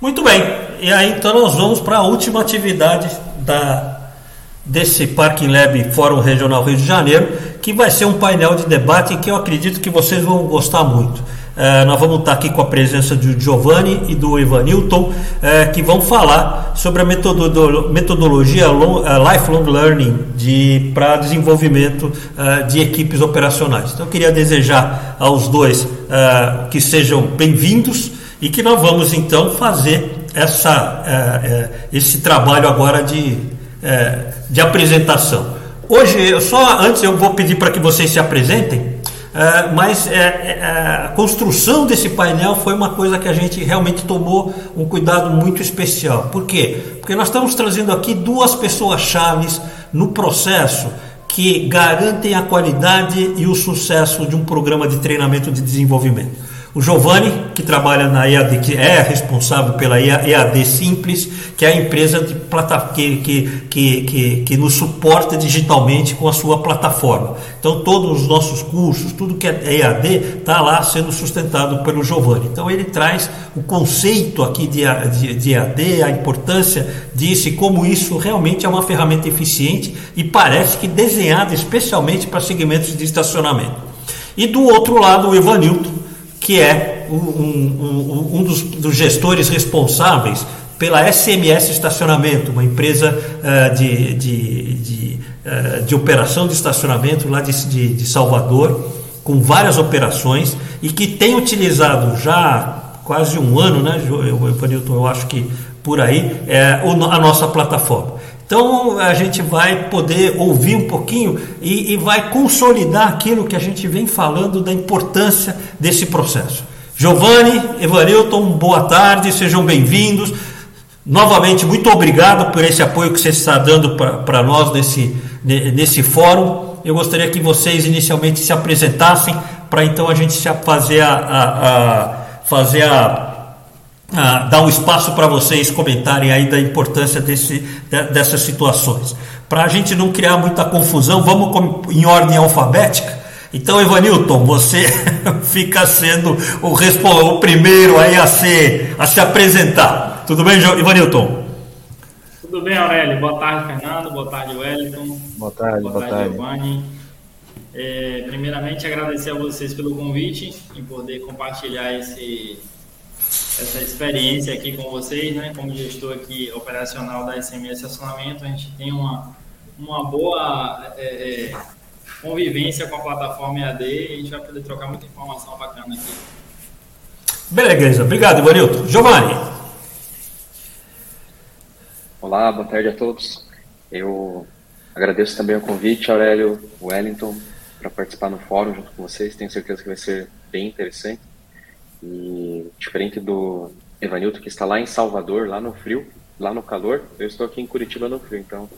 Muito bem, e aí então nós vamos para a última atividade da, desse Parking Lab Fórum Regional Rio de Janeiro, que vai ser um painel de debate que eu acredito que vocês vão gostar muito. É, nós vamos estar aqui com a presença do Giovanni e do Evanilton, é, que vão falar sobre a metodologia long, uh, Lifelong Learning de, para desenvolvimento uh, de equipes operacionais. Então, eu queria desejar aos dois uh, que sejam bem-vindos e que nós vamos então fazer essa, esse trabalho agora de, de apresentação. Hoje, só antes eu vou pedir para que vocês se apresentem. Uh, mas uh, uh, a construção desse painel foi uma coisa que a gente realmente tomou um cuidado muito especial. Por quê? Porque nós estamos trazendo aqui duas pessoas chaves no processo que garantem a qualidade e o sucesso de um programa de treinamento de desenvolvimento. O Giovanni, que trabalha na EAD, que é responsável pela EAD Simples, que é a empresa de plata, que, que, que, que, que nos suporta digitalmente com a sua plataforma. Então, todos os nossos cursos, tudo que é EAD, está lá sendo sustentado pelo Giovanni. Então, ele traz o conceito aqui de, de, de EAD, a importância disso e como isso realmente é uma ferramenta eficiente e parece que desenhada especialmente para segmentos de estacionamento. E do outro lado, o Evanilton que é um, um, um dos, dos, gestores responsáveis pela SMS Estacionamento, uma empresa uh, de, de, de, uh, de, operação de estacionamento lá de, de, de Salvador, com várias operações e que tem utilizado já quase um ano, né, Evanilton, eu acho que por aí, é, a nossa plataforma. Então a gente vai poder ouvir um pouquinho e, e, vai consolidar aquilo que a gente vem falando da importância desse processo. Giovanni, Evanilton, boa tarde, sejam bem-vindos. Novamente, muito obrigado por esse apoio que você está dando para nós nesse, nesse fórum. Eu gostaria que vocês inicialmente se apresentassem para então a gente fazer a, a, a fazer a ah, dar um espaço para vocês comentarem aí da importância desse, dessas situações. Para a gente não criar muita confusão, vamos em ordem alfabética. Então, Evanilton, você fica sendo o, o primeiro aí a, ser, a se apresentar. Tudo bem, Ivanilton? Tudo bem, Aurélio. Boa tarde, Fernando. Boa tarde, Wellington. Boa tarde, boa, boa tarde. Giovanni. É, primeiramente, agradecer a vocês pelo convite e poder compartilhar esse, essa experiência aqui com vocês, né? Como gestor aqui operacional da SMS Estacionamento, a gente tem uma, uma boa é, é, convivência com a plataforma EAD e a gente vai poder trocar muita informação bacana aqui. Beleza, obrigado, Ivanilton. Giovanni. Olá, boa tarde a todos. Eu agradeço também o convite, Aurélio, Wellington, para participar no fórum junto com vocês. Tenho certeza que vai ser bem interessante. E diferente do Evanilton, que está lá em Salvador, lá no frio, lá no calor, eu estou aqui em Curitiba no frio, então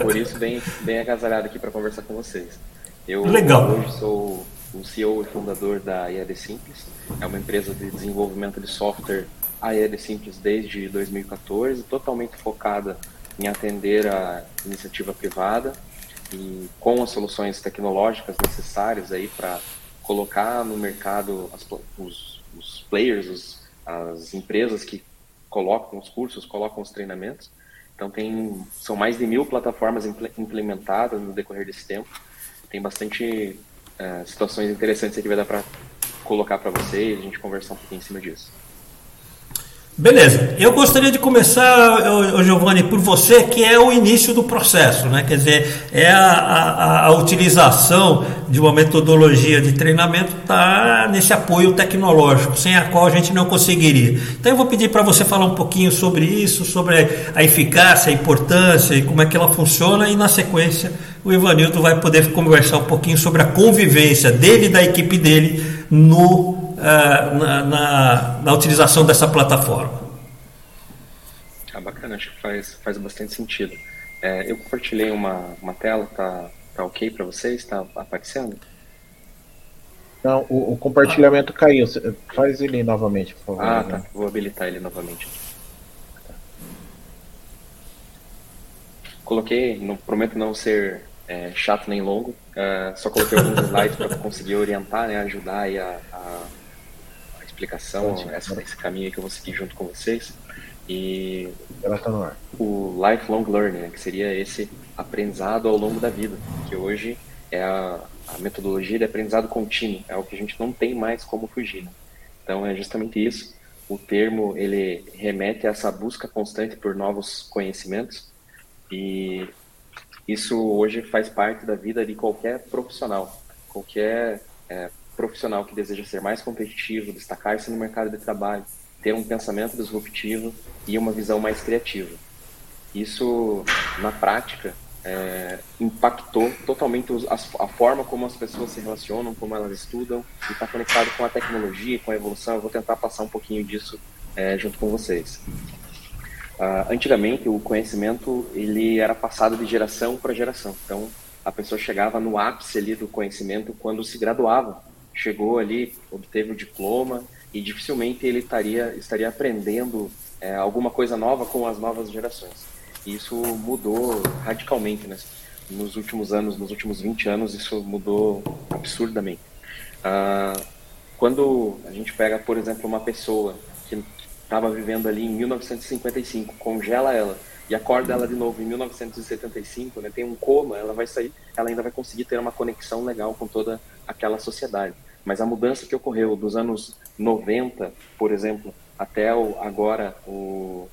por isso bem, bem agasalhado aqui para conversar com vocês. Eu Legal. hoje sou o CEO e fundador da IAD Simples, é uma empresa de desenvolvimento de software a IAD Simples desde 2014, totalmente focada em atender a iniciativa privada e com as soluções tecnológicas necessárias aí para colocar no mercado as, os players, os, as empresas que colocam os cursos, colocam os treinamentos. Então tem são mais de mil plataformas implementadas no decorrer desse tempo. Tem bastante uh, situações interessantes que vai dar para colocar para vocês, a gente conversar um pouquinho em cima disso. Beleza, eu gostaria de começar, Giovanni, por você, que é o início do processo, né? quer dizer, é a, a, a utilização de uma metodologia de treinamento tá nesse apoio tecnológico, sem a qual a gente não conseguiria. Então eu vou pedir para você falar um pouquinho sobre isso, sobre a eficácia, a importância e como é que ela funciona, e na sequência o Ivanildo vai poder conversar um pouquinho sobre a convivência dele e da equipe dele no uh, na, na, na, utilização dessa plataforma. Ah, bacana, acho que faz, faz bastante sentido. É, eu compartilhei uma, uma tela, tá, tá ok para vocês? Está aparecendo? Não, o, o compartilhamento ah. caiu. Faz ele novamente, por favor. Ah, tá. Né? Vou habilitar ele novamente. Coloquei, não prometo não ser é, chato nem longo, uh, só coloquei alguns slides para conseguir orientar, né, ajudar a, a explicação, essa, esse caminho que eu vou seguir junto com vocês. E ela está no ar. O lifelong learning, né, que seria esse aprendizado ao longo da vida, que hoje é a, a metodologia de aprendizado contínuo, é o que a gente não tem mais como fugir. Né? Então é justamente isso. O termo ele remete a essa busca constante por novos conhecimentos e isso hoje faz parte da vida de qualquer profissional, qualquer é, profissional que deseja ser mais competitivo, destacar-se no mercado de trabalho, ter um pensamento disruptivo e uma visão mais criativa. Isso, na prática, é, impactou totalmente a, a, forma como as pessoas se relacionam, como elas estudam, e está conectado com a tecnologia, com a evolução. Eu vou tentar passar um pouquinho disso é, junto com vocês. Uh, antigamente, o conhecimento ele era passado de geração para geração. Então, a pessoa chegava no ápice ali do conhecimento quando se graduava. Chegou ali, obteve o diploma e dificilmente ele estaria, estaria aprendendo é, alguma coisa nova com as novas gerações. E isso mudou radicalmente, né? Nos últimos anos, nos últimos 20 anos, isso mudou absurdamente. Ah, quando a gente pega, por exemplo, uma pessoa que estava vivendo ali em 1955, congela ela e acorda ela de novo em 1975, né, tem um coma, ela vai sair, ela ainda vai conseguir ter uma conexão legal com toda aquela sociedade. Mas a mudança que ocorreu dos anos 90, por exemplo, até o, agora o,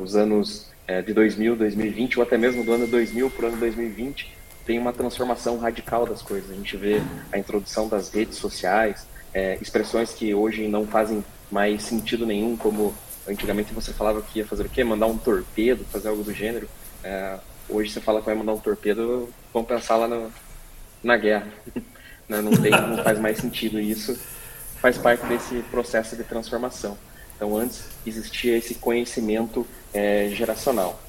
os anos é, de 2000, 2020, ou até mesmo do ano 2000 para o ano 2020, tem uma transformação radical das coisas. A gente vê a introdução das redes sociais, é, expressões que hoje não fazem mais sentido nenhum, como antigamente você falava que ia fazer o quê? Mandar um torpedo, fazer algo do gênero. É, hoje você fala que vai mandar um torpedo, vão pensar lá no, na guerra. Né? não, tem, não faz mais sentido isso. Faz parte desse processo de transformação. Então, antes existia esse conhecimento é, geracional.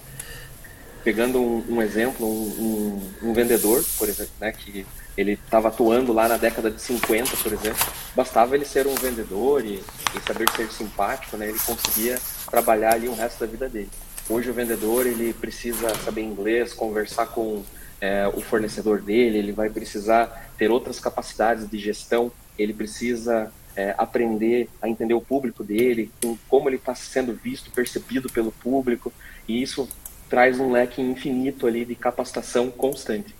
Pegando um, um exemplo, um, um, um, vendedor, por exemplo, né, que ele estava atuando lá na década de 50, por exemplo, bastava ele ser um vendedor e, e saber ser simpático, né, ele conseguia trabalhar ali o resto da vida dele. Hoje o vendedor ele precisa saber inglês, conversar com é, o fornecedor dele, ele vai precisar ter outras capacidades de gestão, ele precisa é, aprender a entender o público dele, como ele está sendo visto, percebido pelo público, e isso traz um leque infinito ali de capacitação constante.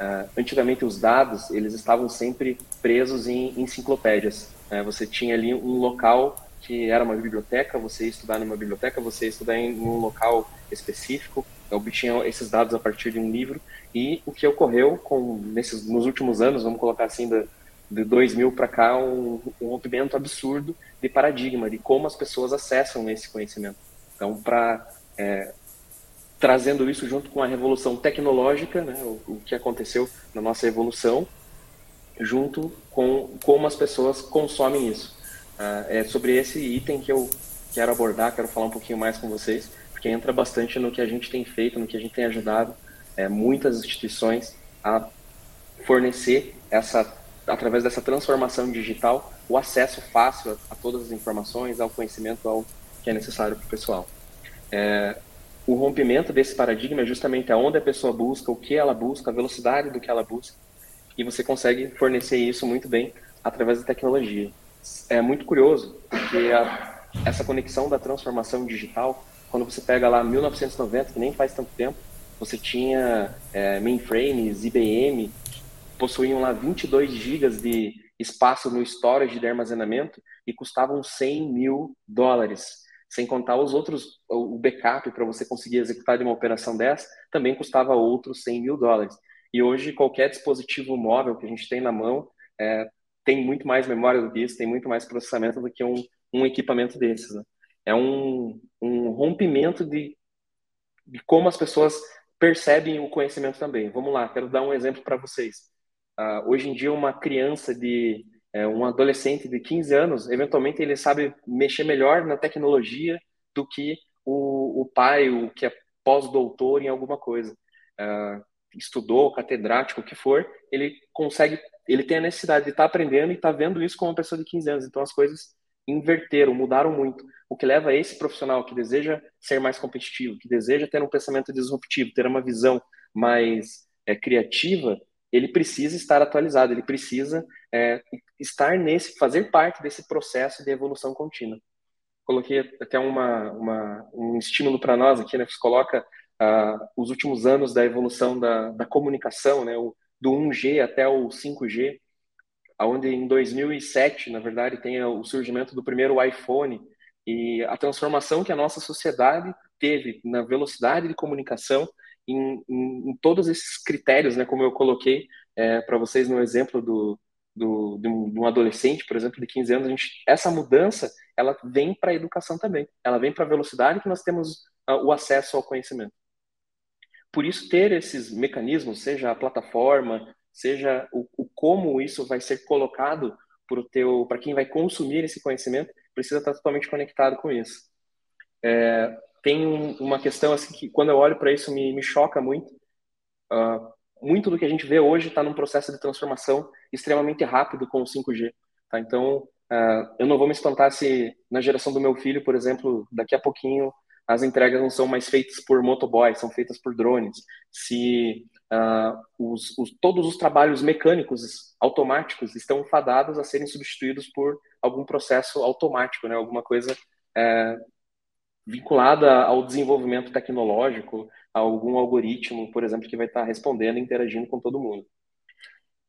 Uh, antigamente os dados eles estavam sempre presos em enciclopédias. Né? Você tinha ali um local que era uma biblioteca, você ia estudar numa biblioteca, você ia estudar em um local específico, obtinha esses dados a partir de um livro. E o que ocorreu com nesses nos últimos anos, vamos colocar assim, da, de 2000 para cá, um, um rompimento absurdo de paradigma de como as pessoas acessam esse conhecimento. Então, para é, trazendo isso junto com a revolução tecnológica, né, o, o, que aconteceu na nossa evolução, junto com como as pessoas consomem isso. Ah, é sobre esse item que eu quero abordar, quero falar um pouquinho mais com vocês, porque entra bastante no que a gente tem feito, no que a gente tem ajudado é, muitas instituições a fornecer essa através dessa transformação digital o acesso fácil a, a todas as informações, ao conhecimento ao que é necessário para o pessoal. É, o rompimento desse paradigma é justamente aonde a pessoa busca, o que ela busca, a velocidade do que ela busca, e você consegue fornecer isso muito bem através da tecnologia. É muito curioso, porque a, essa conexão da transformação digital, quando você pega lá 1990, que nem faz tanto tempo, você tinha é, mainframes, IBM, possuíam lá 22 gigas de espaço no storage de armazenamento e custavam 100 mil dólares sem contar os outros, o backup para você conseguir executar uma operação dessa, também custava outros 100 mil dólares. E hoje, qualquer dispositivo móvel que a gente tem na mão é, tem muito mais memória do que isso, tem muito mais processamento do que um, um equipamento desses. Né? É um, um rompimento de, de como as pessoas percebem o conhecimento também. Vamos lá, quero dar um exemplo para vocês. Uh, hoje em dia, uma criança de é, um adolescente de 15 anos, eventualmente ele sabe mexer melhor na tecnologia do que o, o pai, o que é pós-doutor em alguma coisa. Uh, estudou, catedrático, o que for, ele consegue, ele tem a necessidade de estar tá aprendendo e estar tá vendo isso com uma pessoa de 15 anos. Então as coisas inverteram, mudaram muito. O que leva esse profissional que deseja ser mais competitivo, que deseja ter um pensamento disruptivo, ter uma visão mais é, criativa, ele precisa estar atualizado, ele precisa é, estar nesse, fazer parte desse processo de evolução contínua. Coloquei até uma, uma um estímulo para nós aqui, né? Você coloca uh, os últimos anos da evolução da, da comunicação, né? O, do 1G até o 5G, onde em 2007, na verdade, tem o surgimento do primeiro iPhone e a transformação que a nossa sociedade teve na velocidade de comunicação em, em, em todos esses critérios, né, como eu coloquei é, para vocês no exemplo do, do, de, um, adolescente, por exemplo, de 15 anos, gente, essa mudança ela vem para a educação também, ela vem para a velocidade que nós temos uh, o acesso ao conhecimento. Por isso, ter esses mecanismos, seja a plataforma, seja o, o como isso vai ser colocado para quem vai consumir esse conhecimento, precisa estar totalmente conectado com isso. É, tem um, uma questão assim que quando eu olho para isso me, me choca muito. Uh, muito do que a gente vê hoje está num processo de transformação extremamente rápido com o 5G. Tá? Então, uh, eu não vou me espantar se na geração do meu filho, por exemplo, daqui a pouquinho as entregas não são mais feitas por motoboys, são feitas por drones. Se uh, os, os, todos os trabalhos mecânicos automáticos estão fadados a serem substituídos por algum processo automático, né? alguma coisa é, vinculada ao desenvolvimento tecnológico, a algum algoritmo, por exemplo, que vai estar respondendo e interagindo com todo mundo.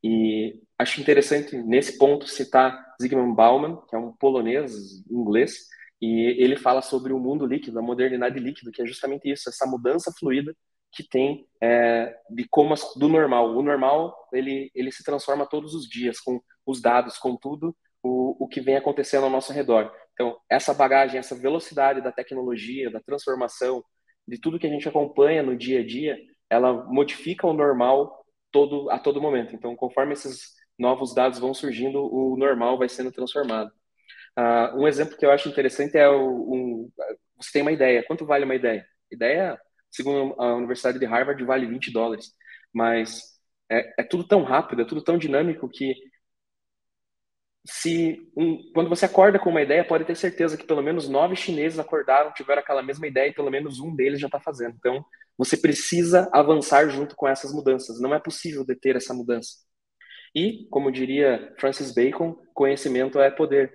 E acho interessante, nesse ponto, citar Zygmunt Bauman, que é um polonês inglês, e ele fala sobre o mundo líquido, a modernidade líquida, que é justamente isso, essa mudança fluida que tem é, de como do normal. O normal ele ele se transforma todos os dias com os dados, com tudo o, o que vem acontecendo ao nosso redor. Então essa bagagem, essa velocidade da tecnologia, da transformação, de tudo que a gente acompanha no dia a dia, ela modifica o normal todo a todo momento. Então conforme esses novos dados vão surgindo, o normal vai sendo transformado. Uh, um exemplo que eu acho interessante é o, um, você tem uma ideia. Quanto vale uma ideia? Ideia, segundo a Universidade de Harvard, vale 20 dólares. Mas é, é tudo tão rápido, é tudo tão dinâmico que se um, quando você acorda com uma ideia, pode ter certeza que pelo menos nove chineses acordaram, tiveram aquela mesma ideia e pelo menos um deles já está fazendo. Então, você precisa avançar junto com essas mudanças. Não é possível deter essa mudança. E, como diria Francis Bacon, conhecimento é poder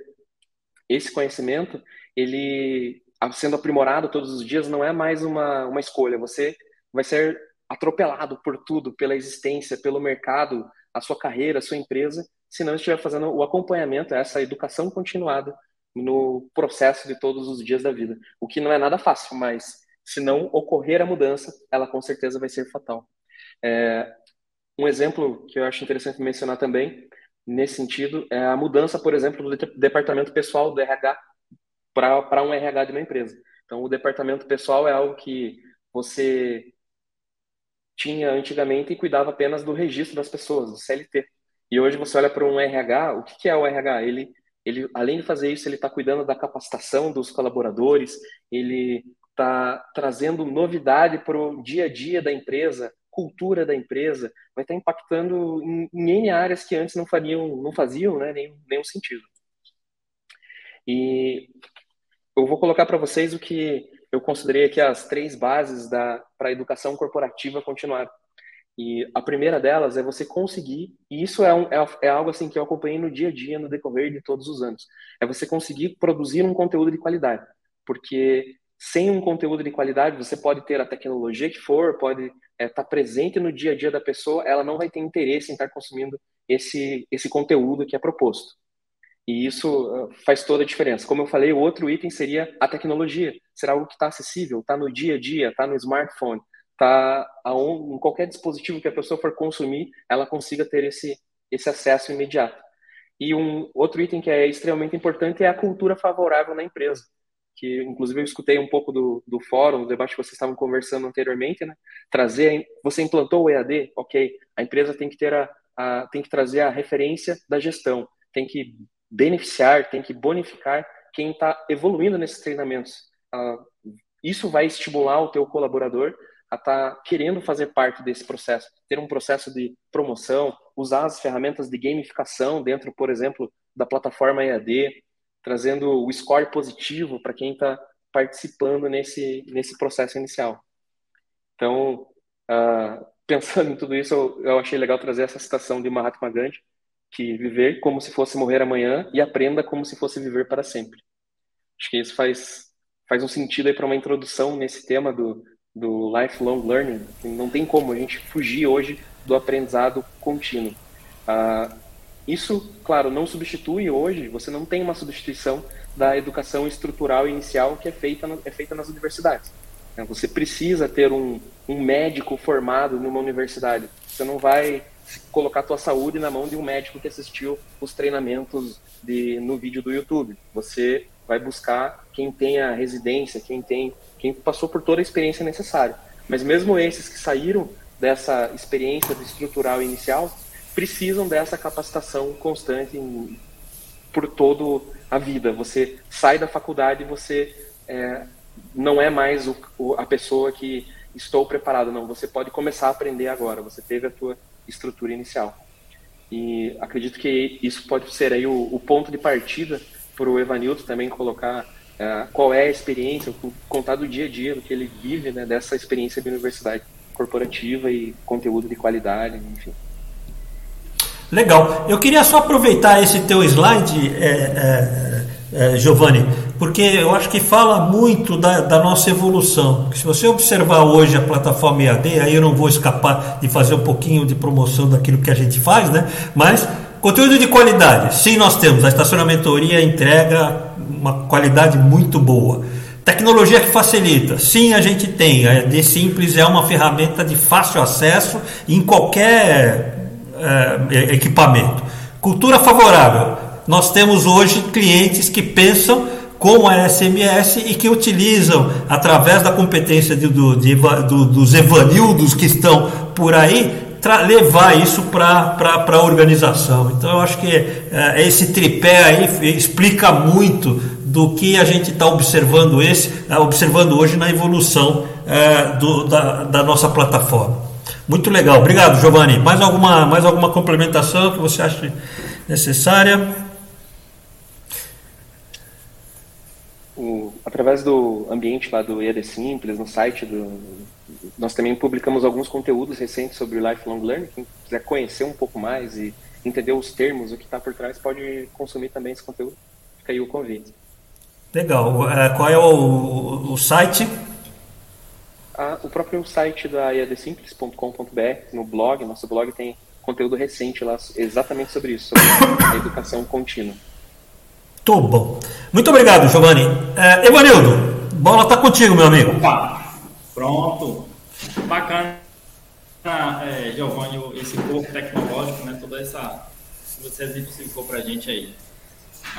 esse conhecimento, ele sendo aprimorado todos os dias, não é mais uma, uma escolha. Você vai ser atropelado por tudo, pela existência, pelo mercado, a sua carreira, a sua empresa, se não estiver fazendo o acompanhamento, essa educação continuada no processo de todos os dias da vida. O que não é nada fácil, mas se não ocorrer a mudança, ela com certeza vai ser fatal. É, um exemplo que eu acho interessante mencionar também nesse sentido é a mudança, por exemplo, do departamento pessoal do RH para um RH de uma empresa. Então, o departamento pessoal é algo que você tinha antigamente e cuidava apenas do registro das pessoas, do CLT. E hoje você olha para um RH, o que é o RH? Ele, ele além de fazer isso, ele está cuidando da capacitação dos colaboradores, ele está trazendo novidade para o dia a dia da empresa, cultura da empresa, vai estar impactando em, em N áreas que antes não fariam, não faziam né, nenhum, nenhum sentido. E eu vou colocar para vocês o que eu considerei aqui as três bases para a educação corporativa continuar. E a primeira delas é você conseguir, e isso é, um, é, é, algo assim que eu acompanhei no dia a dia, no decorrer de todos os anos, é você conseguir produzir um conteúdo de qualidade. Porque sem um conteúdo de qualidade, você pode ter a tecnologia que for, pode estar é, tá presente no dia a dia da pessoa, ela não vai ter interesse em estar consumindo esse, esse conteúdo que é proposto. E isso ah, faz toda a diferença. Como eu falei, o outro item seria a tecnologia. Será algo que está acessível, está no dia a dia, está no smartphone, está em qualquer dispositivo que a pessoa for consumir, ela consiga ter esse, esse acesso imediato. E um outro item que é extremamente importante é a cultura favorável na empresa que inclusive eu escutei um pouco do, do fórum, do debate que vocês estavam conversando anteriormente, né? Trazer, você implantou o EAD, ok? A empresa tem que ter a, a, tem que trazer a referência da gestão, tem que beneficiar, tem que bonificar quem está evoluindo nesses treinamentos. Ah, isso vai estimular o teu colaborador a estar tá querendo fazer parte desse processo, ter um processo de promoção, usar as ferramentas de gamificação dentro, por exemplo, da plataforma EAD, trazendo o score positivo para quem está participando nesse, nesse processo inicial. Então, uh, pensando em tudo isso, eu, eu achei legal trazer essa citação de Mahatma Gandhi, que viver como se fosse morrer amanhã e aprenda como se fosse viver para sempre. Acho que isso faz, faz um sentido aí para uma introdução nesse tema do, do lifelong learning. Não tem como a gente fugir hoje do aprendizado contínuo. Ah, isso, claro, não substitui hoje, você não tem uma substituição da educação estrutural inicial que é feita, é feita nas universidades. Né? Você precisa ter um, um médico formado numa universidade. Você não vai colocar a tua saúde na mão de um médico que assistiu os treinamentos de, no vídeo do YouTube. Você vai buscar quem tem a residência, quem tem, quem passou por toda a experiência necessária. Mas mesmo esses que saíram dessa experiência estrutural inicial precisam dessa capacitação constante em, por toda a vida. Você sai da faculdade e você é, não é mais o, o, a pessoa que estou preparado, não. Você pode começar a aprender agora. Você teve a tua estrutura inicial. E acredito que isso pode ser aí o, o ponto de partida para o Evanildo também colocar uh, qual é a experiência, contar do dia a dia, do que ele vive, né, dessa experiência de universidade corporativa e conteúdo de qualidade, enfim. Legal. Eu queria só aproveitar esse teu slide, é, é, é, Giovanni, porque eu acho que fala muito da, da, nossa evolução. Se você observar hoje a plataforma EAD, aí eu não vou escapar de fazer um pouquinho de promoção daquilo que a gente faz, né? Mas conteúdo de qualidade, sim, nós temos. A estacionamentoria entrega uma qualidade muito boa. Tecnologia que facilita, sim, a gente tem. A EAD Simples é uma ferramenta de fácil acesso em qualquer é, equipamento. Cultura favorável. Nós temos hoje clientes que pensam com a SMS e que utilizam, através da competência de, do, de, do, dos evanildos que estão por aí, levar isso para a organização. Então, eu acho que é, esse tripé aí explica muito do que a gente está observando, esse, é, observando hoje na evolução é, do, da, da nossa plataforma. Muito legal. Obrigado, Giovanni. Mais alguma, mais alguma complementação que você acha necessária? O, através do ambiente lá do EAD Simples, no site do. Nós também publicamos alguns conteúdos recentes sobre Lifelong Learning. Quem quiser conhecer um pouco mais e entender os termos, o que está por trás, pode consumir também esse conteúdo. Fica aí o convite. Legal. É, qual é o, o site? Ah, o próprio site da iadsimples.com.br, no blog, nosso blog tem conteúdo recente lá exatamente sobre isso, sobre a educação contínua. Tô bom. Muito obrigado, Giovanni. É, Evanildo, bola está contigo, meu amigo. Opa, pronto. Bacana, é, Giovanni, esse corpo tecnológico, né? Toda essa que você exemplificou para a gente aí.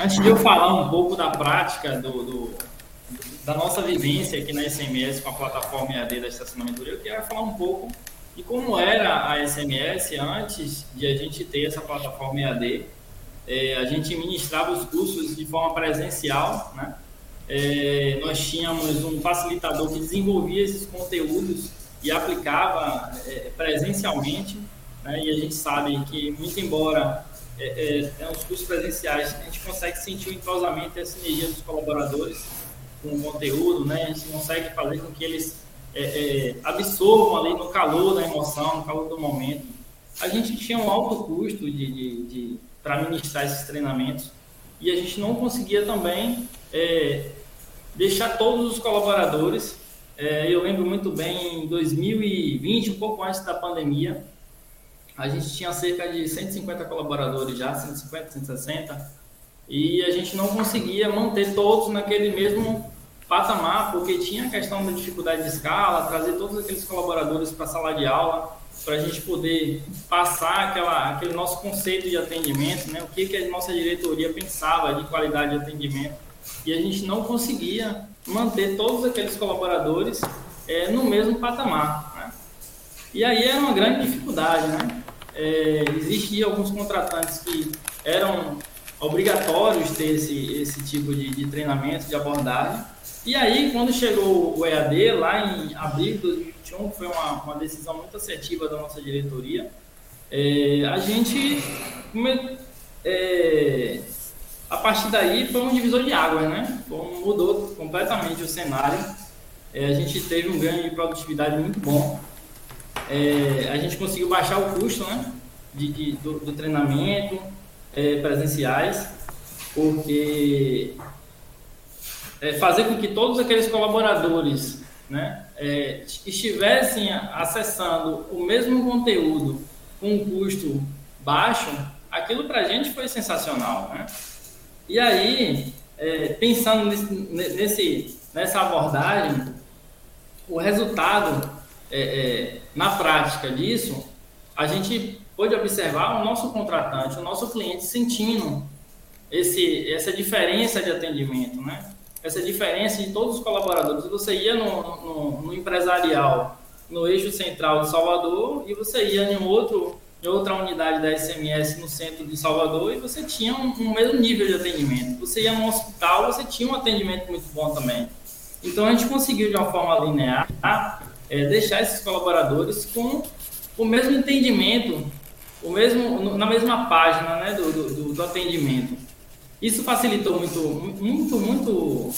Antes de eu falar um pouco da prática do, do, da nossa vivência aqui na SMS com a plataforma EAD da estacionamento, eu queria falar um pouco de como era a SMS antes de a gente ter essa plataforma EAD é, a gente ministrava os cursos de forma presencial, né? É, nós tínhamos um facilitador que desenvolvia esses conteúdos e aplicava é, presencialmente, né? e a gente sabe que, muito embora é, é, é, os cursos presenciais, a gente consegue sentir o entrosamento e a sinergia dos colaboradores com o conteúdo, né? a gente consegue fazer com que eles é, é, absorvam ali no calor da emoção, no calor do momento. A gente tinha um alto custo de, de, de para ministrar esses treinamentos. E a gente não conseguia também é, deixar todos os colaboradores. É, eu lembro muito bem, em 2020, um pouco antes da pandemia, a gente tinha cerca de 150 colaboradores já, 150, 160, e a gente não conseguia manter todos naquele mesmo patamar, porque tinha a questão da dificuldade de escala, trazer todos aqueles colaboradores para a sala de aula para a gente poder passar aquela, aquele nosso conceito de atendimento, né? o que, que a nossa diretoria pensava de qualidade de atendimento. E a gente não conseguia manter todos aqueles colaboradores é, no mesmo patamar. Né? E aí era uma grande dificuldade. Né? É, existiam alguns contratantes que eram obrigatórios ter esse, esse tipo de, de treinamento, de abordagem. E aí, quando chegou o EAD, lá em abril de 2021, foi uma, uma decisão muito assertiva da nossa diretoria, é, a gente, é, a partir daí, foi um divisor de águas, né? Mudou completamente o cenário. É, a gente teve um ganho de produtividade muito bom. é, a gente conseguiu baixar o custo né, de, de do, do, treinamento é, presenciais, porque é, fazer com que todos aqueles colaboradores né, é, estivessem acessando o mesmo conteúdo com um custo baixo, aquilo para a gente foi sensacional. Né? E aí, é, pensando nesse, nessa abordagem, o resultado é, é, na prática disso, a gente pode observar o nosso contratante, o nosso cliente sentindo esse, essa diferença de atendimento, né? essa diferença de todos os colaboradores. Você ia no, no, no empresarial, no eixo central de Salvador, e você ia em outro outra unidade da SMS no centro de Salvador e você tinha um, um, mesmo nível de atendimento. Você ia no hospital, você tinha um atendimento muito bom também. Então a gente conseguiu de uma forma linear é, deixar esses colaboradores com o mesmo entendimento, o mesmo na mesma página né, do, do, do atendimento. Isso facilitou muito, muito, muito.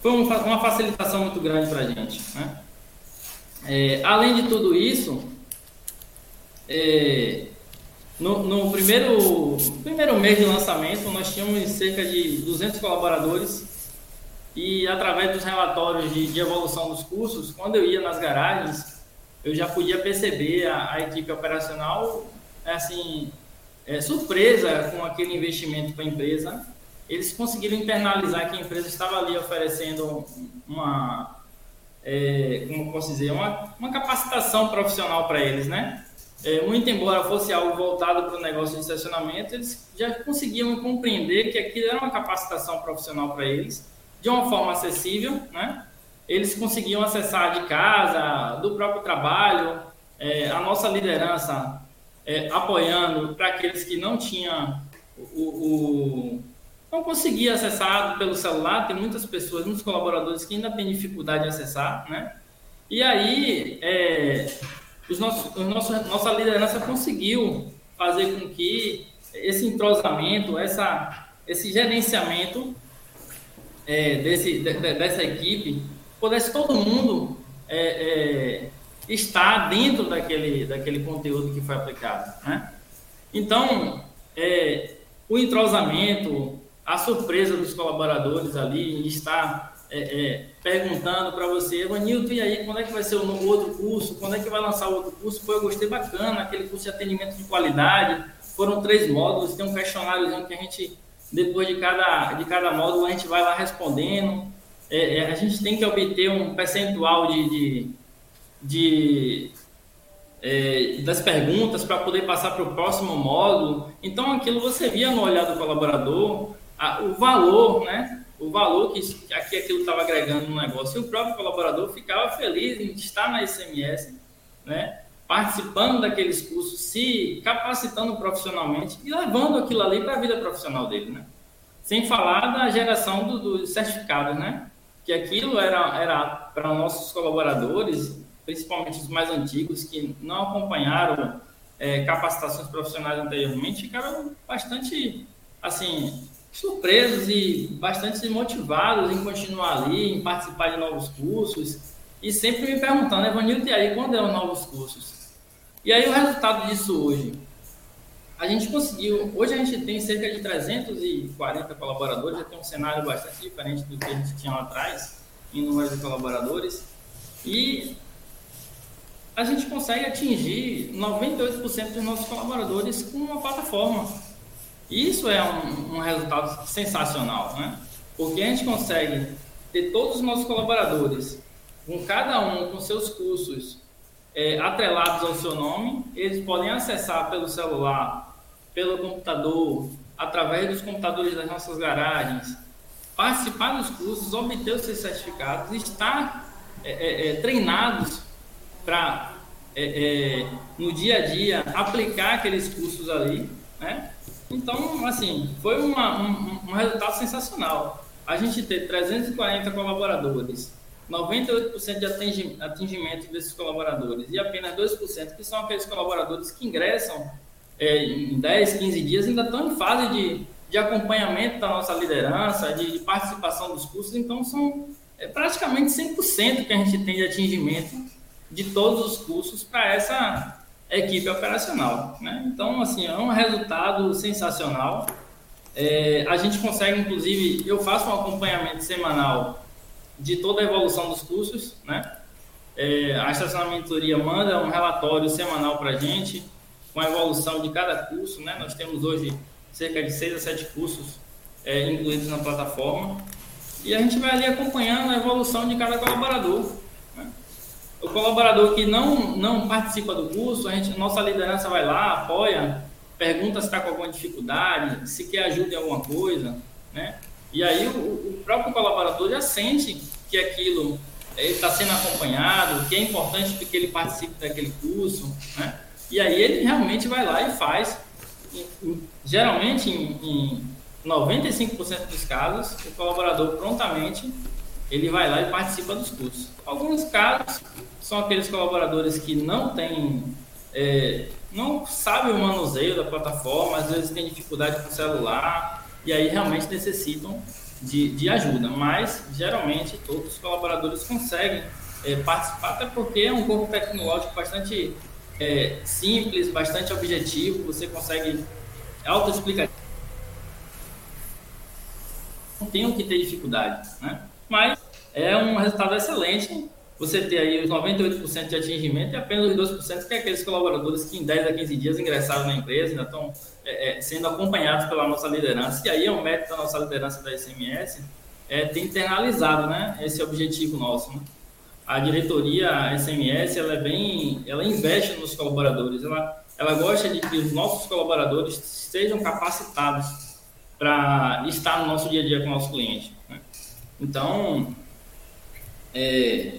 Foi uma facilitação muito grande para a gente. Né? É, além de tudo isso, é, no, no, primeiro, primeiro mês de lançamento, nós tínhamos cerca de 200 colaboradores e através dos relatórios de, de evolução dos cursos, quando eu ia nas garagens, eu já podia perceber a, a equipe operacional assim é, surpresa com aquele investimento para a empresa. Eles conseguiram internalizar que a empresa estava ali oferecendo uma, é, como posso dizer, uma, uma capacitação profissional para eles, né? É, muito embora fosse algo voltado para o negócio de estacionamento, eles já conseguiam compreender que aquilo era uma capacitação profissional para eles, de uma forma acessível, né? Eles conseguiam acessar de casa, do próprio trabalho, é, a nossa liderança é, apoiando para aqueles que não tinham o, o, não conseguia acessar pelo celular, tem muitas pessoas, muitos colaboradores que ainda têm dificuldade de acessar, né? E aí, é, os nossos, os nossos, nossa liderança conseguiu fazer com que esse entrosamento, essa, esse gerenciamento é, desse, de, dessa equipe, pudesse todo mundo é, é, estar dentro daquele, daquele conteúdo que foi aplicado. Né? Então, é, o entrosamento, a surpresa dos colaboradores ali, estar é, é, perguntando para você, Evanilton, e aí, quando é que vai ser o outro curso? Quando é que vai lançar o outro curso? Pô, eu gostei bacana, aquele curso de atendimento de qualidade. Foram três módulos, tem um questionáriozinho que a gente, depois de cada, de cada módulo, a gente vai lá respondendo. É, é a gente tem que obter um percentual de, de, de é, das perguntas para poder passar para o próximo módulo. Então, aquilo você via no olhar do colaborador, a, o valor, né? O valor que aqui aquilo estava agregando no negócio. E o próprio colaborador ficava feliz em estar na SMS, né? participando daqueles cursos, se capacitando profissionalmente e levando aquilo ali para a vida profissional dele. Né? Sem falar da geração dos do certificados, né? que aquilo era, era para nossos colaboradores, principalmente os mais antigos, que não acompanharam é, capacitações profissionais anteriormente, ficaram bastante assim surpresos e bastante motivados em continuar ali, em participar de novos cursos e sempre me perguntando, Evanildo, e aí, quando é os novos cursos? E aí o resultado disso hoje? A gente conseguiu, hoje a gente tem cerca de 340 colaboradores, já tem um cenário bastante diferente do que a gente tinha lá atrás, em número de colaboradores, e a gente consegue atingir 98% dos nossos colaboradores com uma plataforma isso é um, um resultado sensacional, né? Porque a gente consegue ter todos os nossos colaboradores, com cada um com seus cursos é, atrelados ao seu nome, eles podem acessar pelo celular, pelo computador, através dos computadores das nossas garagens, participar dos cursos, obter os seus certificados, estar é, é, é treinados para, é, é, no dia a dia, aplicar aqueles cursos ali, né? Então, assim, foi uma, um, um resultado sensacional. A gente ter 340 colaboradores, 98% de atingimento desses colaboradores e apenas 2% que são aqueles colaboradores que ingressam é, em 10, 15 dias, ainda estão em fase de, de acompanhamento da nossa liderança, de, de participação dos cursos, então são é, praticamente 100% que a gente tem de atingimento de todos os cursos para essa equipe operacional. Né? Então, assim, é um resultado sensacional. É, a gente consegue, inclusive, eu faço um acompanhamento semanal de toda a evolução dos cursos, né? É, a estacionamentoria manda um relatório semanal para a gente com a evolução de cada curso, né? Nós temos hoje cerca de seis a sete cursos é, incluídos na plataforma e a gente vai ali acompanhando a evolução de cada colaborador. O colaborador que não, não participa do curso, a gente, nossa liderança vai lá, apoia, pergunta se está com alguma dificuldade, se quer ajuda em alguma coisa, né? E aí o, o próprio colaborador já sente que aquilo está sendo acompanhado, que é importante que ele participe daquele curso, né? E aí ele realmente vai lá e faz. Geralmente, em, em 95% dos casos, o colaborador prontamente ele vai lá e participa dos cursos. Alguns casos são aqueles colaboradores que não têm, é, não sabem o manuseio da plataforma, às vezes têm dificuldade com o celular e aí realmente necessitam de, de ajuda. Mas geralmente todos os colaboradores conseguem é, participar, até porque é um corpo tecnológico bastante é, simples, bastante objetivo, você consegue autoexplicar. Não tem que ter dificuldade, né? Mas é um resultado excelente você ter aí os 98% de atingimento e apenas os 2% que é aqueles colaboradores que em 10 a 15 dias ingressaram na empresa, ainda estão é, é, sendo acompanhados pela nossa liderança, e aí é um mérito da nossa liderança da SMS, é, ter internalizado né, esse objetivo nosso. Né? a diretoria a SMS ela é bem, ela investe nos colaboradores, ela, ela gosta de que os nossos colaboradores sejam capacitados para estar no nosso dia a dia com o nosso cliente. Então, é,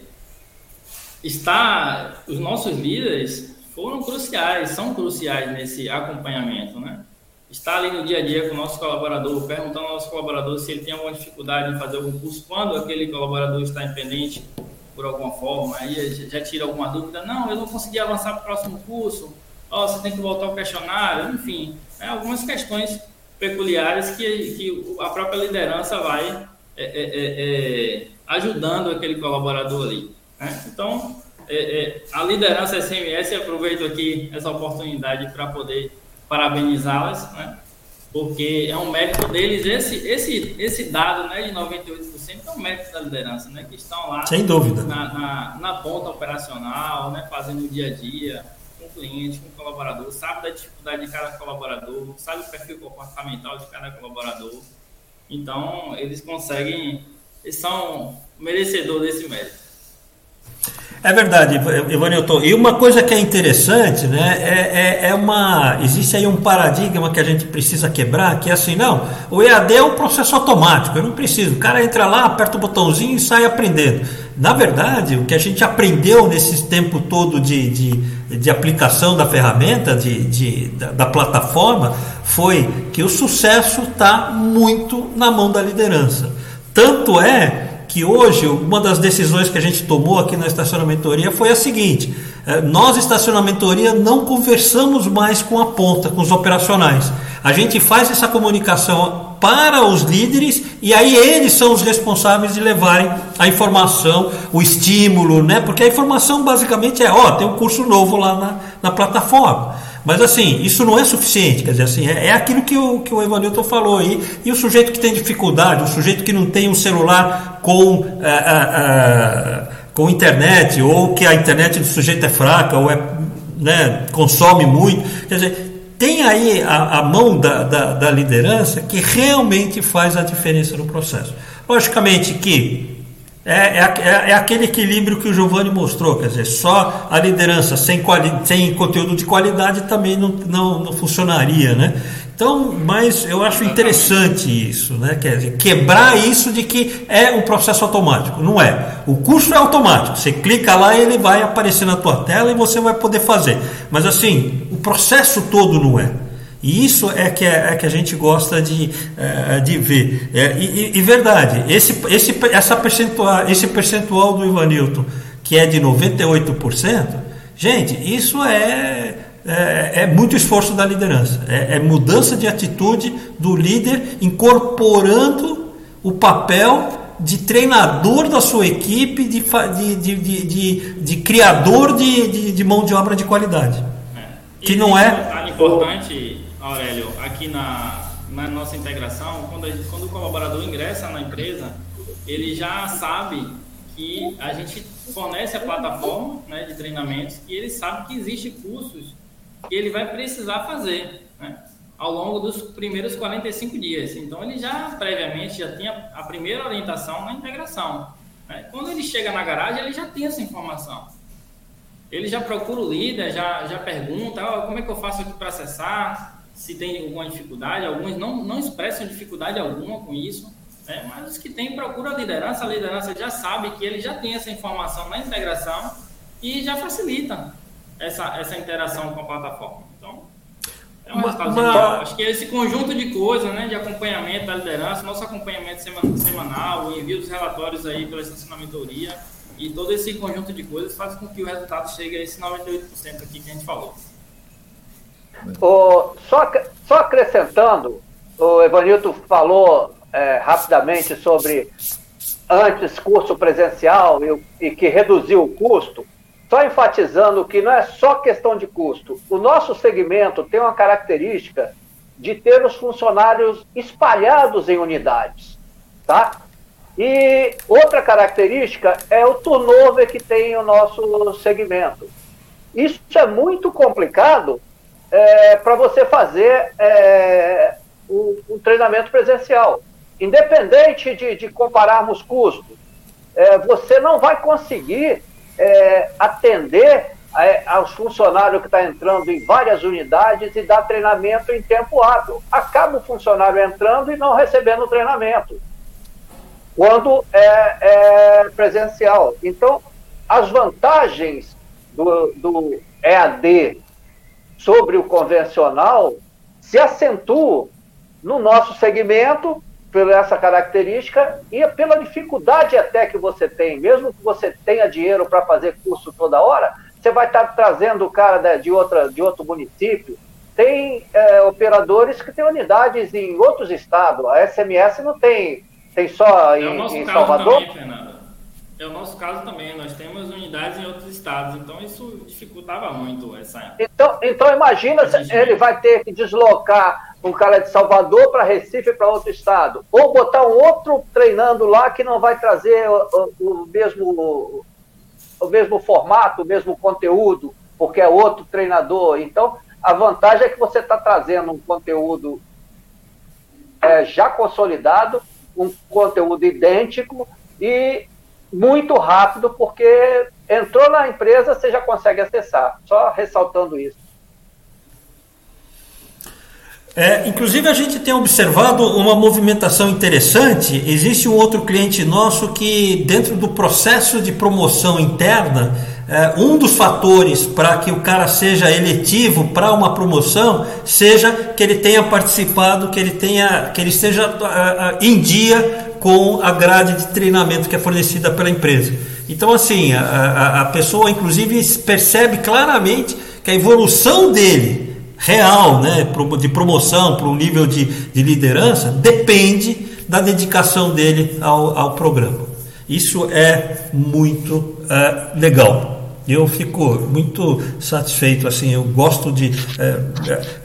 está, os nossos líderes foram cruciais, são cruciais nesse acompanhamento, né? Estar ali no dia a dia com o nosso colaborador, perguntando ao nosso colaborador se ele tem alguma dificuldade em fazer algum curso, quando aquele colaborador está independente por alguma forma, aí já tira alguma dúvida, não, eu não consegui avançar para o próximo curso, oh, você tem que voltar ao questionário, enfim, né, algumas questões peculiares que, que a própria liderança vai é, é, é, é ajudando aquele colaborador ali. Né? Então, é, é, a liderança SMS, aproveito aqui essa oportunidade para poder parabenizá-las, né? porque é um mérito deles, esse, esse, esse dado né, de 98% é um mérito da liderança, né, que estão lá Sem dúvida. Na, na, na ponta operacional, né, fazendo o dia a dia com o cliente, com o colaborador, sabe da dificuldade de cada colaborador, sabe o perfil comportamental de cada colaborador. Então, eles conseguem, eles são merecedores desse mérito. É verdade, Ivanilton. E uma coisa que é interessante, né? É, é, é, uma. Existe aí um paradigma que a gente precisa quebrar, que é assim, não, o EAD é um processo automático, eu não preciso. O cara entra lá, aperta o botãozinho e sai aprendendo. Na verdade, o que a gente aprendeu nesse tempo todo de, de, de aplicação da ferramenta, de, de da, da plataforma, foi que o sucesso está muito na mão da liderança. Tanto é que hoje uma das decisões que a gente tomou aqui na estacionamentoria foi a seguinte: é, nós, estacionamentoria, não conversamos mais com a ponta, com os operacionais. A gente faz essa comunicação para os líderes e aí eles são os responsáveis de levarem a informação, o estímulo, né? Porque a informação basicamente é: ó, tem um curso novo lá na, na plataforma. Mas assim, isso não é suficiente, quer dizer assim, é, é aquilo que o, que o Evanilton falou aí, e o sujeito que tem dificuldade, o sujeito que não tem um celular com, é, é, com internet, ou que a internet do sujeito é fraca, ou é, né, consome muito, quer dizer, tem aí a, a mão da, da, da liderança que realmente faz a diferença no processo. Logicamente que é, é, é, é, aquele equilíbrio que o Giovanni mostrou, quer dizer, só a liderança sem, quali sem conteúdo de qualidade também não, não, não funcionaria, né? Então, mas eu acho interessante isso, né? Quer dizer, quebrar isso de que é um processo automático. Não é. O curso é automático. Você clica lá e ele vai aparecer na tua tela e você vai poder fazer. Mas assim, o processo todo não é. E isso é que, é, é que a gente gosta de, é, de ver. É, e, e, verdade, esse, esse, essa percentual, esse percentual do Ivanilton, que é de 98%, gente, isso é, é, é muito esforço da liderança. É, é, mudança de atitude do líder incorporando o papel de treinador da sua equipe, de, de, de, de, criador de, de, mão de obra de qualidade. É. Que não é. Importante, Aurélio, aqui na, na nossa integração, quando, gente, quando o colaborador ingressa na empresa, ele já sabe que a gente fornece a plataforma né, de treinamentos e ele sabe que existem cursos que ele vai precisar fazer. Né? ao longo dos primeiros 45 dias. Então, ele já previamente já tinha a primeira orientação na integração. Né? Quando ele chega na garagem, ele já tem essa informação. Ele já procura o líder, já, já pergunta oh, como é que eu faço aqui para acessar, se tem alguma dificuldade. Alguns não, não expressam dificuldade alguma com isso, né? mas os que têm procura a liderança, a liderança já sabe que ele já tem essa informação na integração e já facilita essa, essa interação com a plataforma. Então, é um resultado uma... Acho que esse conjunto de coisas, né, de acompanhamento da liderança, nosso acompanhamento semanal, o envio dos relatórios aí pela estacionamentadoria e todo esse conjunto de coisas faz com que o resultado chegue a esse 98% aqui que a gente falou. O, só, só acrescentando, o Evanilton falou é, rapidamente sobre antes curso presencial e, e que reduziu o custo. Só enfatizando que não é só questão de custo. O nosso segmento tem uma característica de ter os funcionários espalhados em unidades, tá? E outra característica é o turnover que tem o nosso segmento. Isso é muito complicado é, para você fazer é, um, um, treinamento presencial. Independente de, de compararmos custos, é, você não vai conseguir é, atender a, aos funcionários que estão tá entrando em várias unidades e dar treinamento em tempo hábil. Acaba o funcionário entrando e não recebendo treinamento, quando é, é presencial. Então, as vantagens do, do EAD sobre o convencional se acentuam no nosso segmento por essa característica e pela dificuldade até que você tem, mesmo que você tenha dinheiro para fazer curso toda hora, você vai estar tá trazendo o cara de, outra, de outro município. Tem é, operadores que têm unidades em outros estados. A SMS não tem, tem só é em, em Salvador. Também, é o nosso caso também, nós temos unidades em outros estados, então isso dificultava muito essa. Então, então imagina se ele vai ter que deslocar um cara de Salvador para Recife para outro estado, ou botar um outro treinando lá que não vai trazer o, o, mesmo o mesmo formato, o mesmo conteúdo, porque é outro treinador. Então, a vantagem é que você está trazendo um conteúdo é, já consolidado, um conteúdo idêntico e muito rápido, porque entrou na empresa, você já consegue acessar. Só ressaltando isso. É, inclusive a gente tem observado uma movimentação interessante. Existe um outro cliente nosso que, dentro do processo de promoção interna, é, um dos fatores para que o cara seja eletivo para uma promoção seja que ele tenha participado, que ele tenha, que ele esteja uh, em dia com a grade de treinamento que é fornecida pela empresa. Então, assim, a, a, pessoa, inclusive, percebe claramente que a evolução dele, real, né, de promoção para um nível de, de liderança, depende da dedicação dele ao, ao programa. Isso é muito é, legal. Eu fico muito satisfeito, assim, eu gosto de. É,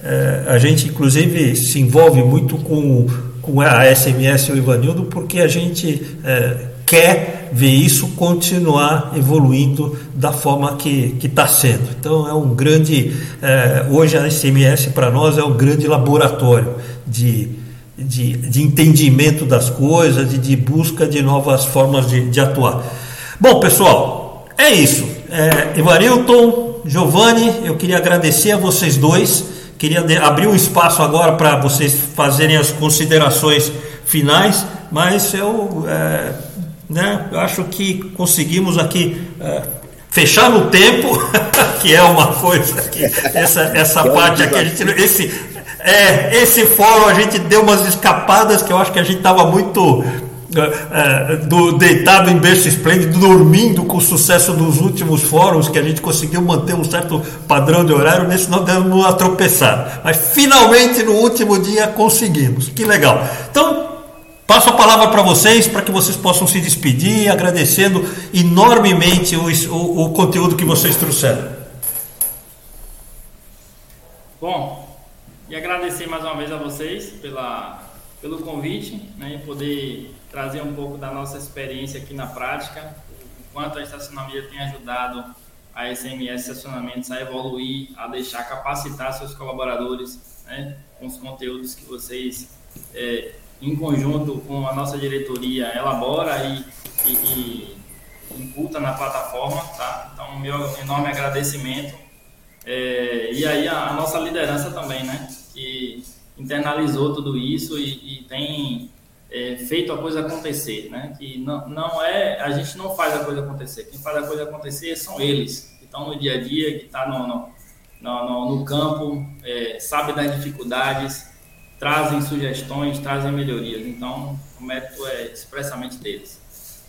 é, a gente, inclusive, se envolve muito com com a SMS e o Ivanildo, porque a gente é, quer ver isso continuar evoluindo da forma que está sendo. Então é um grande. É, hoje a SMS para nós é um grande laboratório de, de, de entendimento das coisas, de, de, busca de novas formas de, de atuar. Bom, pessoal, é isso. É, Evarilton, Giovanni, eu queria agradecer a vocês dois. Queria abrir um espaço agora para vocês fazerem as considerações finais, mas eu, é, né, eu acho que conseguimos aqui é, fechar no tempo, que é uma coisa que essa, essa parte aqui, a gente, esse, é, esse fórum a gente deu umas escapadas que eu acho que a gente estava muito é, do, deitado em berço esplêndido, dormindo com o sucesso dos últimos fóruns, que a gente conseguiu manter um certo padrão de horário, nesse não demos uma tropeçada. Mas finalmente no último dia conseguimos. Que legal. Então, Passo a palavra para vocês para que vocês possam se despedir, agradecendo enormemente o, o, o conteúdo que vocês trouxeram. Bom, e agradecer mais uma vez a vocês pela, pelo convite né, e poder trazer um pouco da nossa experiência aqui na prática, o quanto a estacionamento tem ajudado a SMS Estacionamentos a evoluir, a deixar capacitar seus colaboradores né, com os conteúdos que vocês, é, em conjunto com a nossa diretoria, elabora e, e, e imputa na plataforma. Tá? Então, meu enorme agradecimento. É, e aí a, a, nossa liderança também, né? Que internalizou tudo isso e, e tem é, feito a coisa acontecer, né? Que não, não é, a gente não faz a coisa acontecer. Quem faz a coisa acontecer são eles, que estão no dia a dia, que estão tá no, no, no, no, campo, é, sabe das dificuldades, trazem sugestões, trazem melhorias. Então, o mérito é expressamente deles.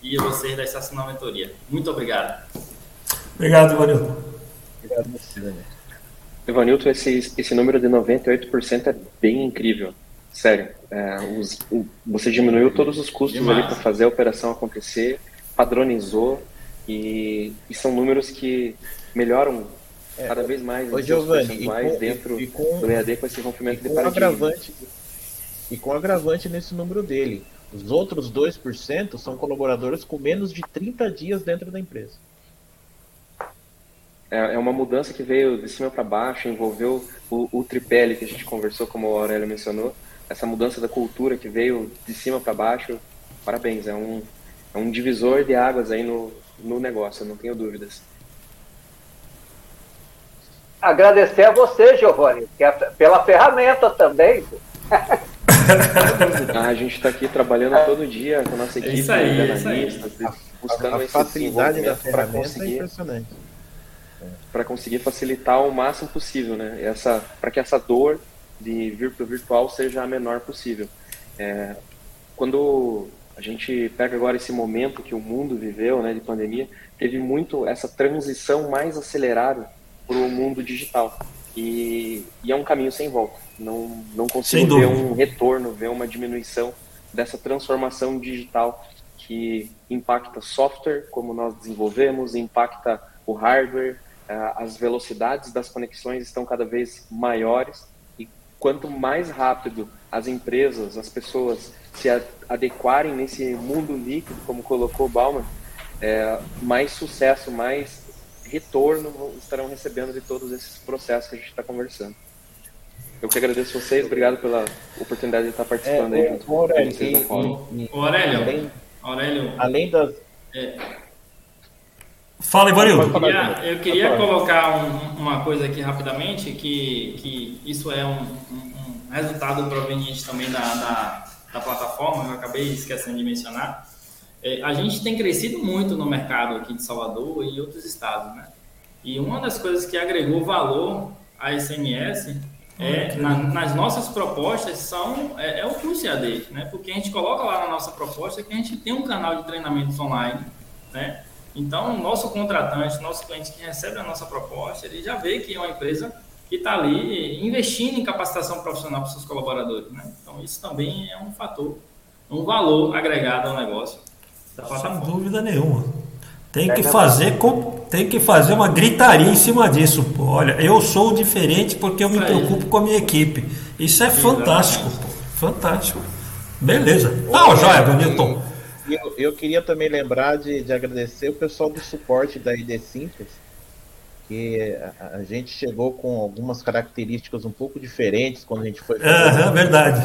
E vocês da Estação Mentoria. Muito obrigado. Obrigado, Ivanilton. Obrigado você, Daniel. Ivanilton, esse, esse número de 98% é bem incrível. Sério, é, os, o, você diminuiu todos os custos Demais. ali para fazer a operação acontecer, padronizou e, e são números que melhoram é, cada vez mais os percentuais dentro e com, do EAD com esse rompimento de paradigma. Agravante, e com agravante nesse número dele. Os outros 2% são colaboradores com menos de 30 dias dentro da empresa. É, é uma mudança que veio de cima para baixo, envolveu o, o tripé que a gente conversou, como o Aurélio mencionou, essa mudança da cultura que veio de cima para baixo, parabéns, é um, é um divisor de águas aí no, no negócio, não tenho dúvidas. Agradecer a você, Giovanni, é pela ferramenta também. a gente está aqui trabalhando todo dia com a nossa equipe de analistas, buscando a, a facilidade da ferramenta é conseguir, é impressionante. Para conseguir facilitar o máximo possível, né? Essa, para que essa dor de vir para o virtual seja a menor possível. É, quando a gente pega agora esse momento que o mundo viveu, né, de pandemia, teve muito essa transição mais acelerada para o mundo digital. E, e, é um caminho sem volta. Não, não consigo ver um retorno, ver uma diminuição dessa transformação digital que impacta software, como nós desenvolvemos, impacta o hardware, as velocidades das conexões estão cada vez maiores quanto mais rápido as empresas, as pessoas se adequarem nesse mundo líquido, como colocou Bauman, é, mais sucesso, mais retorno estarão recebendo de todos esses processos que a gente está conversando. Eu que agradeço vocês, obrigado pela oportunidade de estar participando é, aí. junto com Aurélio, vocês Aurélio, além, Aurélio, além das... É, Fala, Ivanildo. Eu queria, eu queria colocar um, uma coisa aqui rapidamente, que, que isso é um, um, um resultado proveniente também da, da, da, plataforma, eu acabei esquecendo de mencionar. É, a gente tem crescido muito no mercado aqui de Salvador e outros estados, né? E uma das coisas que agregou valor à SMS é, na, nas nossas propostas são é, é, o curso EAD, né? Porque a gente coloca lá na nossa proposta que a gente tem um canal de treinamentos online, né? Então, nosso contratante, nosso cliente que recebe a nossa proposta, ele já vê que é uma empresa que está ali investindo em capacitação profissional para os seus colaboradores. Né? Então, isso também é um fator, um valor agregado ao negócio. Sem dúvida nenhuma. Tem que fazer tem que fazer uma gritaria em cima disso. Pô. Olha, eu sou diferente porque eu me preocupo com a minha equipe. Isso é fantástico, pô. fantástico. Beleza. Ah, joia, Bonito eu, eu queria também lembrar de, de agradecer o pessoal do suporte da ID Simples, que a, a, gente chegou com algumas características um pouco diferentes quando a gente foi. É, verdade.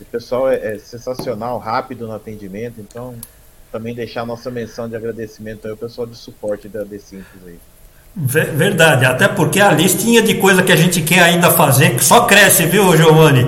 O pessoal é, é, sensacional, rápido no atendimento, então também deixar a nossa menção de agradecimento ao pessoal de suporte da ID Simples aí. Verdade, até porque a listinha de coisa que a gente quer ainda fazer só cresce, viu, Giovanni?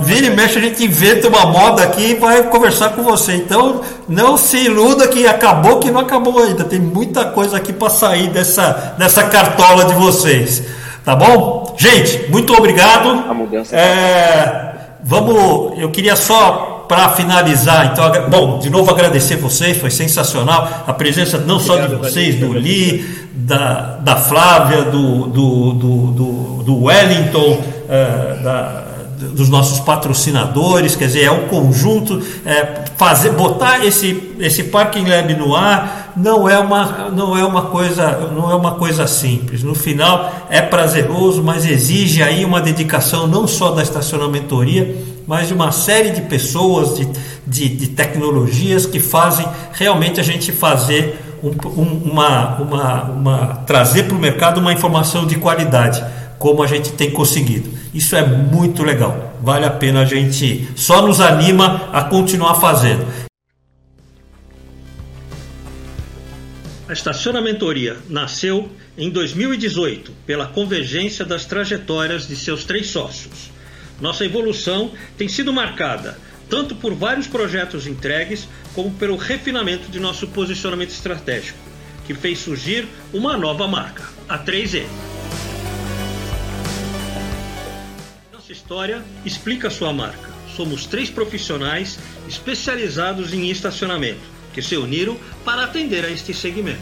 Vira e mexe, a gente inventa uma moda aqui e vai conversar com você. Então, não se iluda que acabou, que não acabou ainda. Tem muita coisa aqui para sair dessa, dessa cartola de vocês. Tá bom? Gente, muito obrigado. A mudança. É, vamos, eu queria só para finalizar, então, bom, de novo agradecer vocês, foi sensacional. A presença não Obrigado, só de vocês, do Lee, da, da Flávia, do, do, do, do, Wellington, uh, da, dos nossos patrocinadores, quer dizer, é um conjunto, é, fazer, botar esse, esse Parking Lab no ar não é, uma, não, é uma coisa, não é uma coisa simples. No final é prazeroso, mas exige aí uma dedicação não só da estacionamentoria, mas de uma série de pessoas, de, de, de tecnologias que fazem realmente a gente fazer um, uma, uma, uma, trazer para o mercado uma informação de qualidade, como a gente tem conseguido. Isso é muito legal. Vale a pena a gente, só nos anima a continuar fazendo. A Estacionamentoria nasceu em 2018 pela convergência das trajetórias de seus três sócios. Nossa evolução tem sido marcada tanto por vários projetos entregues, como pelo refinamento de nosso posicionamento estratégico, que fez surgir uma nova marca, a 3E. História explica sua marca. Somos três profissionais especializados em estacionamento, que se uniram para atender a este segmento.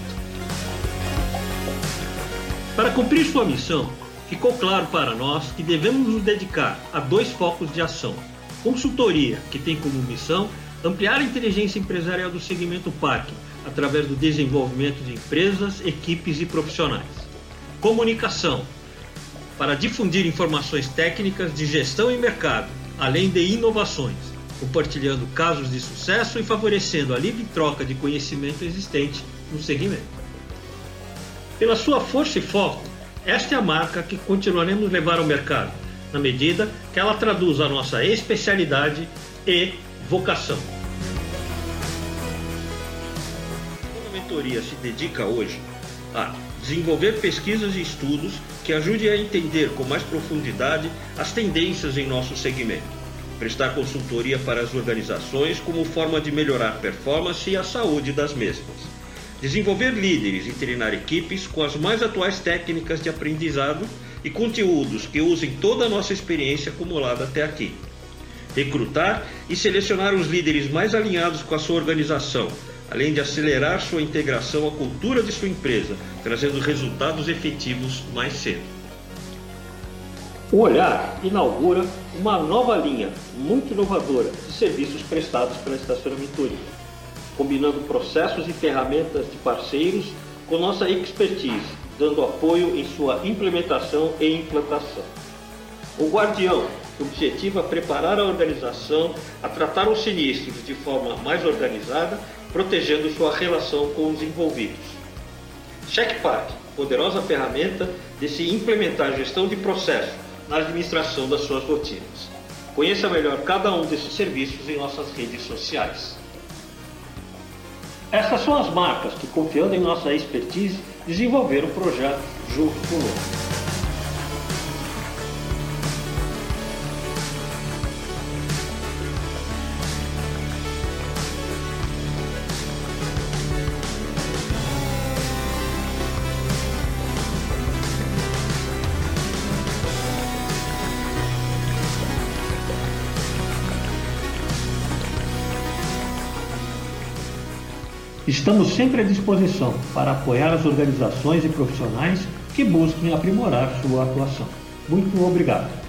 Para cumprir sua missão, ficou claro para nós que devemos nos dedicar a dois focos de ação Consultoria, que tem como missão ampliar a inteligência empresarial do segmento parque através do desenvolvimento de empresas, equipes e profissionais. Comunicação, para difundir informações técnicas de gestão e mercado, além de inovações, compartilhando casos de sucesso e favorecendo a livre troca de conhecimento existente no segmento. Pela sua força e foco, esta é a marca que continuaremos levar ao mercado na medida que ela traduz a nossa especialidade e vocação. A mentoria se dedica hoje a desenvolver pesquisas e estudos que ajudem a entender com mais profundidade as tendências em nosso segmento, prestar consultoria para as organizações como forma de melhorar a performance e a saúde das mesmas, desenvolver líderes e treinar equipes com as mais atuais técnicas de aprendizado e conteúdos que usem toda a nossa experiência acumulada até aqui. Recrutar e selecionar os líderes mais alinhados com a sua organização, além de acelerar sua integração à cultura de sua empresa, trazendo resultados efetivos mais cedo. O Olhar inaugura uma nova linha muito inovadora de serviços prestados pela estacionamentoria, combinando processos e ferramentas de parceiros com nossa expertise dando apoio em sua implementação e implantação. O Guardião, que objetiva preparar a organização a tratar os sinistros de forma mais organizada, protegendo sua relação com os envolvidos. CheckPark, poderosa ferramenta de se implementar gestão de processo na administração das suas rotinas. Conheça melhor cada um desses serviços em nossas redes sociais. Essas são as marcas que, confiando em nossa expertise, desenvolveram o projeto junto conosco. Estamos sempre à disposição para apoiar as organizações e profissionais que busquem aprimorar sua atuação. Muito obrigado.